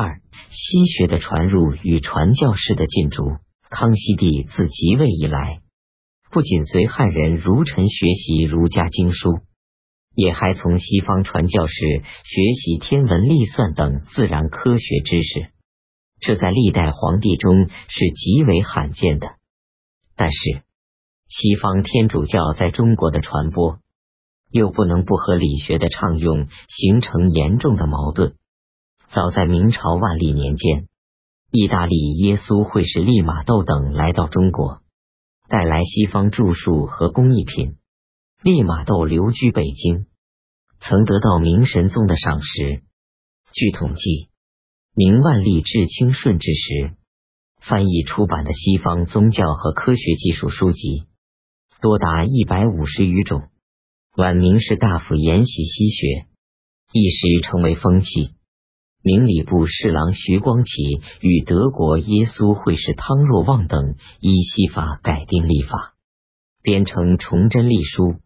二、西学的传入与传教士的进驻。康熙帝自即位以来，不仅随汉人儒臣学习儒家经书，也还从西方传教士学习天文历算等自然科学知识。这在历代皇帝中是极为罕见的。但是，西方天主教在中国的传播，又不能不和理学的畅用形成严重的矛盾。早在明朝万历年间，意大利耶稣会士利玛窦等来到中国，带来西方著述和工艺品。利玛窦留居北京，曾得到明神宗的赏识。据统计，明万历至清顺治时，翻译出版的西方宗教和科学技术书籍多达一百五十余种。晚明士大夫研习西学，一时成为风气。明礼部侍郎徐光启与德国耶稣会士汤若望等依西法改定历法，编成崇祯历书，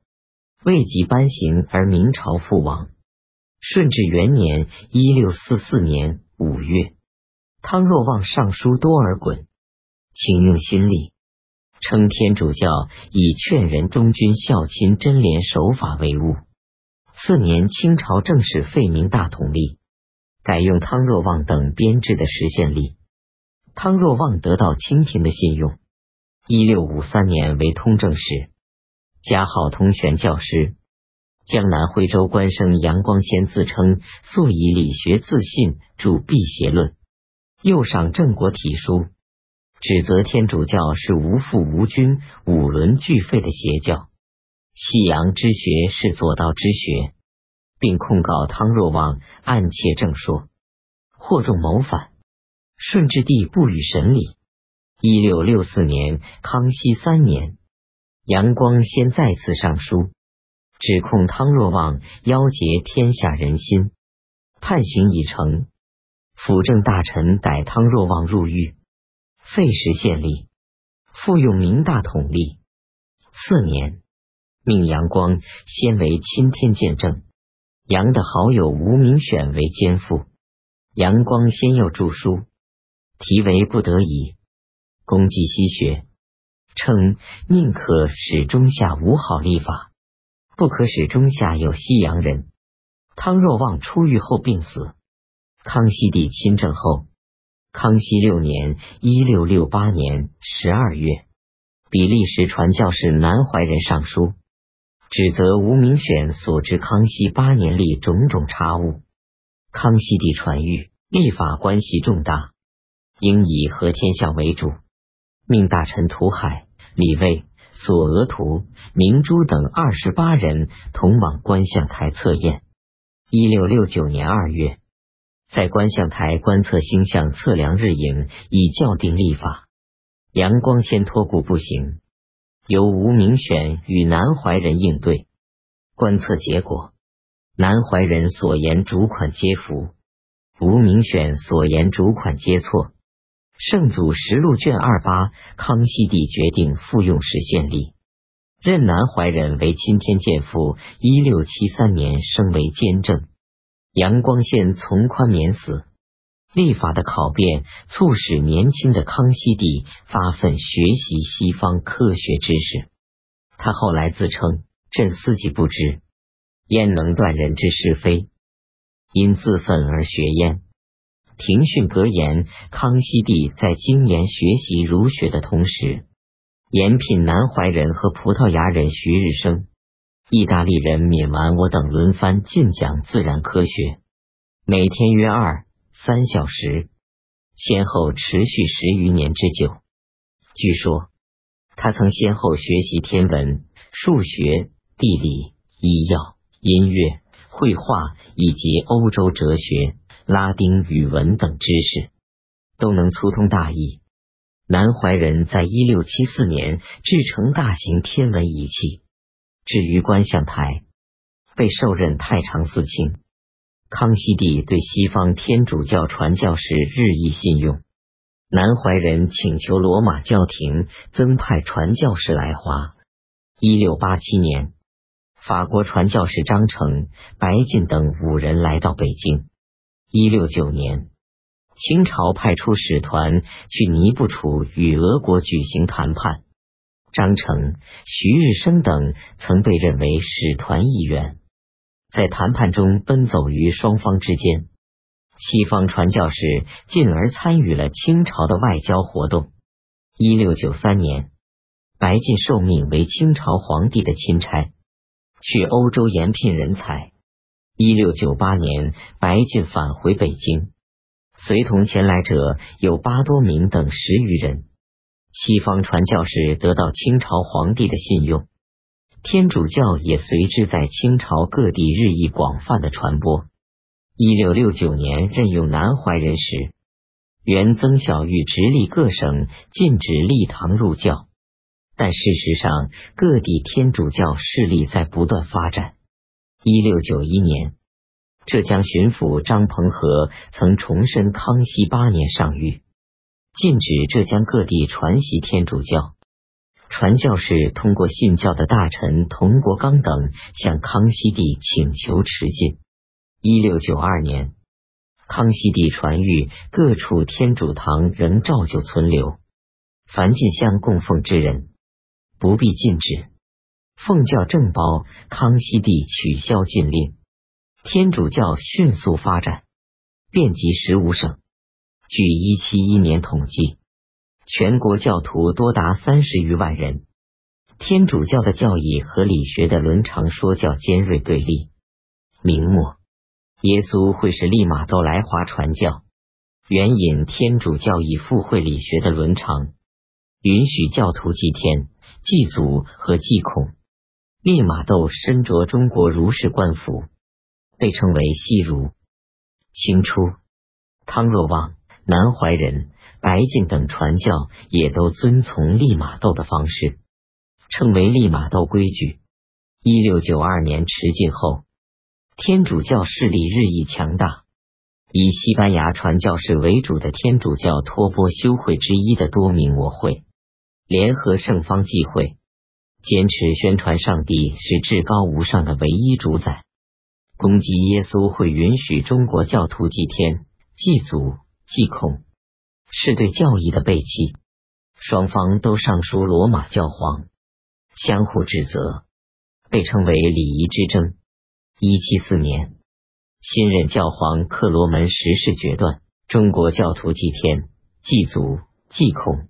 未及颁行而明朝覆亡。顺治元年（一六四四年）五月，汤若望上书多尔衮，请用新历，称天主教以劝人忠君孝亲贞廉守法为务。次年，清朝正式废明大统历。改用汤若望等编制的实宪历，汤若望得到清廷的信用。一六五三年为通政使，加号通玄教师。江南徽州官生杨光先自称素以理学自信，著《辟邪论》，又赏郑国体书，指责天主教是无父无君、五伦俱废的邪教，西洋之学是左道之学。并控告汤若望暗窃正说，惑众谋反。顺治帝不予审理。一六六四年，康熙三年，杨光先再次上书，指控汤若望妖结天下人心。判刑已成，辅政大臣逮汤若望入狱，废时县吏，复用明大统历。次年，命杨光先为钦天监正。杨的好友吴明选为监副，杨光先又著书，题为《不得已》，攻击西学，称宁可使中下无好立法，不可使中下有西洋人。汤若望出狱后病死。康熙帝亲政后，康熙六年（一六六八年）十二月，比利时传教士南怀仁上书。指责吴明选所知康熙八年历种种差误。康熙帝传谕，立法关系重大，应以和天下为主，命大臣涂海、李卫、索额图、明珠等二十八人同往观象台测验。一六六九年二月，在观象台观测星象，测量日影，以校定历法。阳光先托故不行。由吴明选与南怀仁应对观测结果，南怀仁所言主款皆符，吴明选所言主款皆错。圣祖实录卷二八，康熙帝决定复用实宪历，任南怀仁为钦天监副。一六七三年升为监正，杨光宪从宽免死。立法的考辩，促使年轻的康熙帝发奋学习西方科学知识。他后来自称：“朕思己不知，焉能断人之是非？因自愤而学焉。”庭训格言：康熙帝在精研学习儒学的同时，延聘南怀仁和葡萄牙人徐日升、意大利人闵完我等轮番进讲自然科学，每天约二。三小时，先后持续十余年之久。据说他曾先后学习天文、数学、地理、医药、音乐、绘画以及欧洲哲学、拉丁语文等知识，都能粗通大意。南怀仁在一六七四年制成大型天文仪器，置于观象台，被授任太常寺卿。康熙帝对西方天主教传教士日益信用，南怀仁请求罗马教廷增派传教士来华。一六八七年，法国传教士张成、白晋等五人来到北京。一六九年，清朝派出使团去尼布楚与俄国举行谈判，张成、徐日升等曾被认为使团一员，在谈判中奔走于双方之间。西方传教士进而参与了清朝的外交活动。一六九三年，白晋受命为清朝皇帝的钦差，去欧洲延聘人才。一六九八年，白晋返回北京，随同前来者有八多名等十余人。西方传教士得到清朝皇帝的信用，天主教也随之在清朝各地日益广泛的传播。一六六九年任用南怀仁时，原曾小玉直隶各省禁止立堂入教，但事实上各地天主教势力在不断发展。一六九一年，浙江巡抚张鹏和曾重申康熙八年上谕，禁止浙江各地传习天主教。传教士通过信教的大臣童国刚等向康熙帝请求持禁。一六九二年，康熙帝传谕各处天主堂仍照旧存留，凡进香供奉之人不必禁止。奉教正包，康熙帝取消禁令，天主教迅速发展，遍及十五省。据一七一年统计，全国教徒多达三十余万人。天主教的教义和理学的伦常说教尖锐对立。明末。耶稣会使利玛窦来华传教，援引天主教义附会理学的伦常，允许教徒祭天、祭祖和祭孔。利玛窦身着中国儒士官服，被称为西儒。清初，汤若望、南怀仁、白晋等传教也都遵从利玛窦的方式，称为利玛窦规矩。一六九二年持禁后。天主教势力日益强大，以西班牙传教士为主的天主教托钵修会之一的多名我会联合圣方济会，坚持宣传上帝是至高无上的唯一主宰，攻击耶稣会允许中国教徒祭天、祭祖、祭孔，是对教义的背弃。双方都上书罗马教皇，相互指责，被称为礼仪之争。一七四年，新任教皇克罗门十世决断：中国教徒祭天、祭祖、祭孔，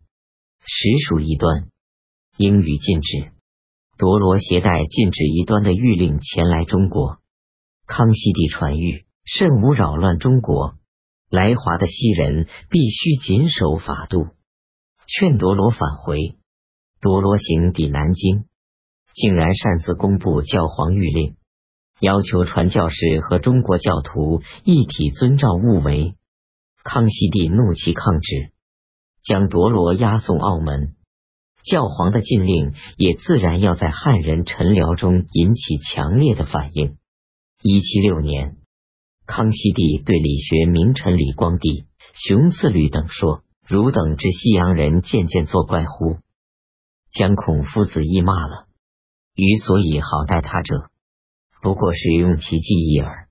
实属异端，应予禁止。夺罗携带禁止异端的谕令前来中国，康熙帝传谕：慎勿扰乱中国。来华的西人必须谨守法度，劝夺罗返回。夺罗行抵南京，竟然擅自公布教皇谕令。要求传教士和中国教徒一体遵照物为。康熙帝怒其抗旨，将铎罗押送澳门。教皇的禁令也自然要在汉人臣僚中引起强烈的反应。一七六年，康熙帝对理学名臣李光地、熊次履等说：“汝等之西洋人渐渐作怪乎？将孔夫子亦骂了。余所以好待他者。”不过是用其记忆耳。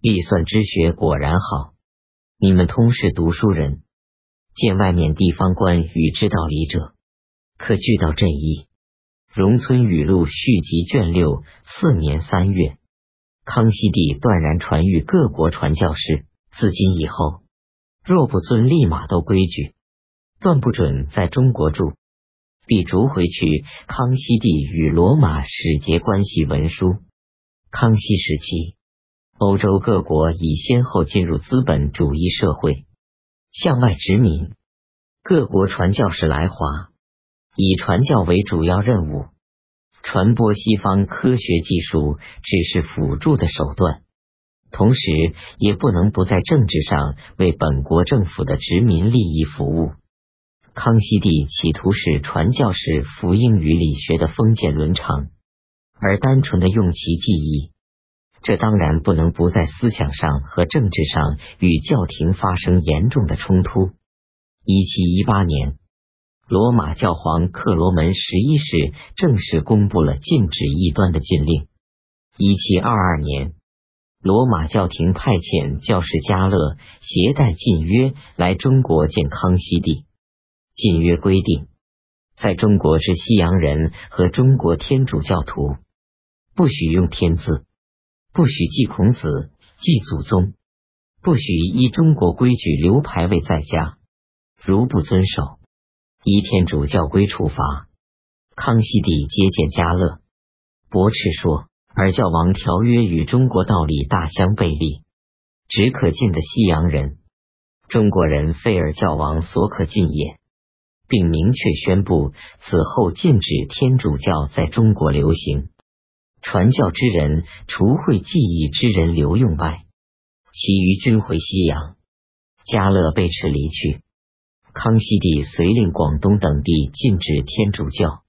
历算之学果然好。你们通识读书人，见外面地方官与知道理者，可据到朕意。荣村语录续集卷六，四年三月，康熙帝断然传谕各国传教士：自今以后，若不遵立马窦规矩，断不准在中国住，必逐回去。康熙帝与罗马使节关系文书。康熙时期，欧洲各国已先后进入资本主义社会，向外殖民。各国传教士来华，以传教为主要任务，传播西方科学技术只是辅助的手段，同时也不能不在政治上为本国政府的殖民利益服务。康熙帝企图使传教士服英语理学的封建伦常。而单纯的用其记忆，这当然不能不在思想上和政治上与教廷发生严重的冲突。一七一八年，罗马教皇克罗门十一世正式公布了禁止异端的禁令。一七二二年，罗马教廷派遣教士加勒携带禁约来中国见康熙帝。禁约规定，在中国之西洋人和中国天主教徒，不许用天字，不许祭孔子、祭祖宗，不许依中国规矩留牌位在家。如不遵守，依天主教规处罚。康熙帝接见加勒，驳斥说：“尔教王条约与中国道理大相背离，只可进的西洋人，中国人非尔教王所可进也。”并明确宣布，此后禁止天主教在中国流行，传教之人除会记忆之人留用外，其余均回西洋。嘉乐被斥离去。康熙帝遂令广东等地禁止天主教，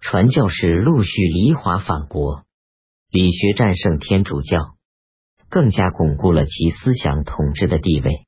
传教士陆续离华返国，理学战胜天主教，更加巩固了其思想统治的地位。